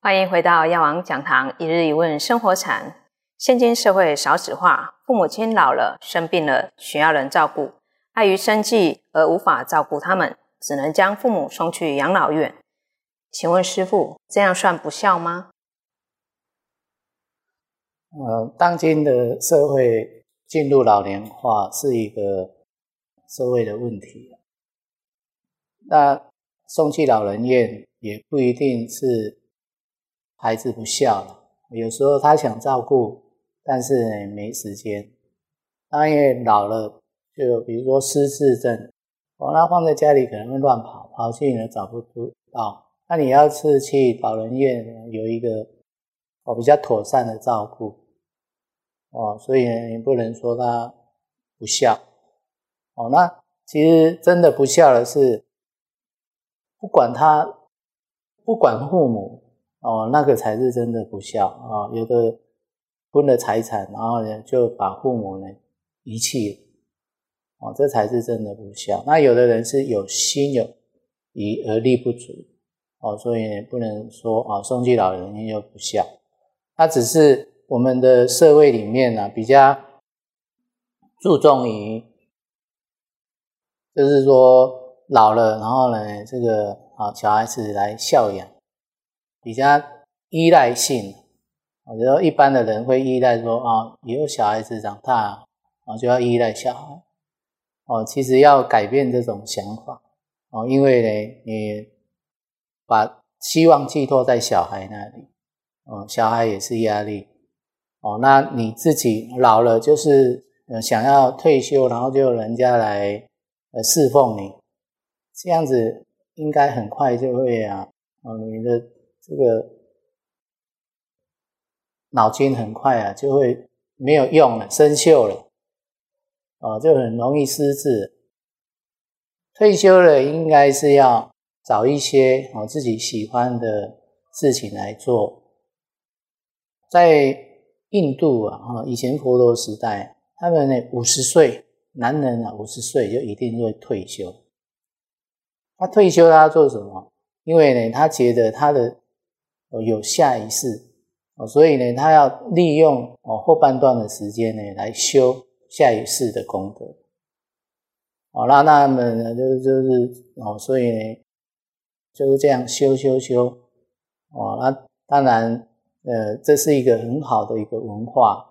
欢迎回到药王讲堂，一日一问生活禅。现今社会少子化，父母亲老了、生病了，需要人照顾，碍于生计而无法照顾他们，只能将父母送去养老院。请问师傅，这样算不孝吗？呃，当今的社会进入老年化是一个社会的问题。那送去老人院也不一定是孩子不孝了，有时候他想照顾，但是没时间。他因为老了，就比如说失智症，哦，那放在家里可能会乱跑，跑去呢找不到。那你要是去老人院，有一个哦比较妥善的照顾，哦，所以你不能说他不孝，哦，那其实真的不孝的是，不管他不管父母，哦，那个才是真的不孝啊。有的分了财产，然后呢就把父母呢遗弃，哦，这才是真的不孝。那有的人是有心有余而力不足。哦，所以不能说啊，送去老人院就不孝。那只是我们的社会里面呢，比较注重于，就是说老了，然后呢，这个啊小孩子来孝养，比较依赖性。我觉得一般的人会依赖说啊，以后小孩子长大啊就要依赖小孩。哦，其实要改变这种想法哦，因为呢，你。把希望寄托在小孩那里，哦，小孩也是压力，哦，那你自己老了就是想要退休，然后就人家来呃侍奉你，这样子应该很快就会啊，哦，你的这个脑筋很快啊就会没有用了，生锈了，哦，就很容易失智。退休了应该是要。找一些哦自己喜欢的事情来做。在印度啊，哈，以前佛陀时代，他们呢五十岁男人啊，五十岁就一定会退休。他退休他做什么？因为呢，他觉得他的哦有下一世哦，所以呢，他要利用哦后半段的时间呢来修下一世的功德。哦，那那么呢，就就是哦，所以呢。就是这样修修修，哦，那当然，呃，这是一个很好的一个文化，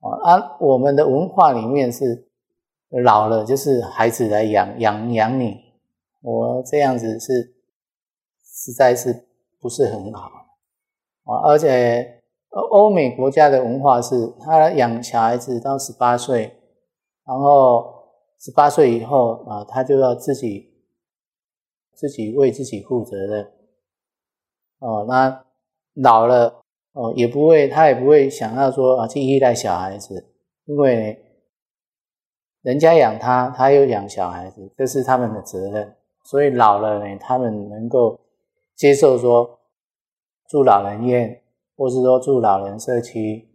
哦，啊，我们的文化里面是老了就是孩子来养养养你，我这样子是实在是不是很好，啊，而且欧美国家的文化是他养小孩子到十八岁，然后十八岁以后啊，他就要自己。自己为自己负责任，哦，那老了哦，也不会，他也不会想要说啊去依赖小孩子，因为人家养他，他又养小孩子，这是他们的责任。所以老了呢，他们能够接受说住老人院，或是说住老人社区，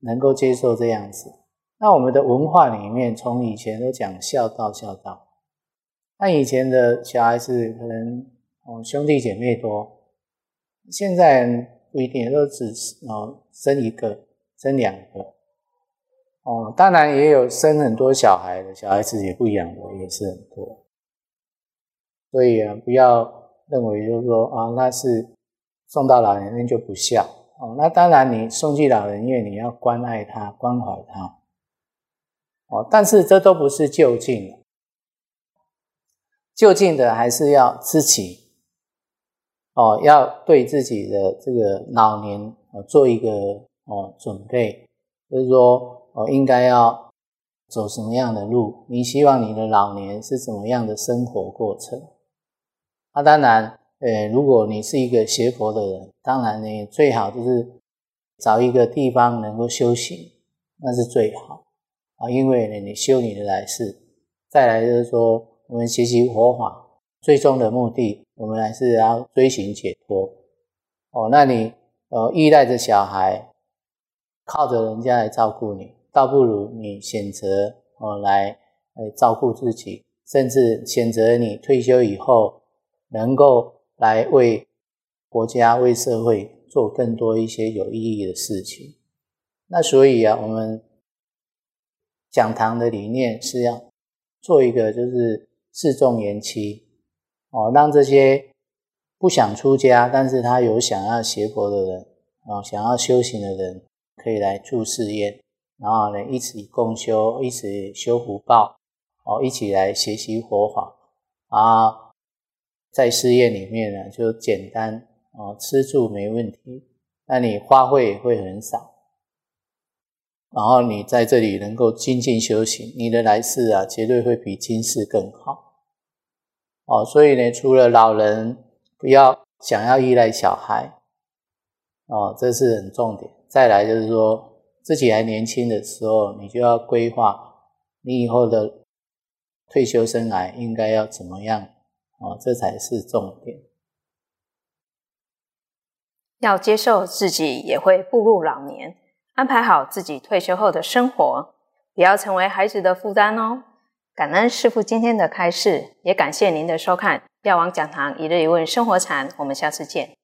能够接受这样子。那我们的文化里面，从以前都讲孝道，孝道。那以前的小孩子可能哦兄弟姐妹多，现在不一定，都只哦生一个、生两个，哦，当然也有生很多小孩的，小孩子也不养的也是很多，所以啊，不要认为就是说啊，那是送到老人院就不孝哦。那当然，你送去老人院，你要关爱他、关怀他，哦，但是这都不是就近的。就近的还是要自己哦，要对自己的这个老年哦做一个哦准备，就是说哦应该要走什么样的路？你希望你的老年是怎么样的生活过程？那当然，呃，如果你是一个学佛的人，当然呢最好就是找一个地方能够修行，那是最好啊，因为呢你修你的来世，再来就是说。我们学习佛法，最终的目的，我们还是要追寻解脱。哦，那你呃依赖着小孩，靠着人家来照顾你，倒不如你选择哦来来照顾自己，甚至选择你退休以后能够来为国家、为社会做更多一些有意义的事情。那所以啊，我们讲堂的理念是要做一个就是示众言期哦，让这些不想出家，但是他有想要学佛的人啊，想要修行的人，可以来住寺院，然后呢一起共修，一起修福报。哦，一起来学习佛法啊，在寺院里面呢，就简单哦，吃住没问题，那你花费会很少，然后你在这里能够精进修行，你的来世啊，绝对会比今世更好。哦，所以呢，除了老人不要想要依赖小孩，哦，这是很重点。再来就是说，自己还年轻的时候，你就要规划你以后的。退休生涯应该要怎么样？哦，这才是重点。要接受自己也会步入老年，安排好自己退休后的生活，不要成为孩子的负担哦。感恩师父今天的开示，也感谢您的收看《药王讲堂一日一问生活禅》，我们下次见。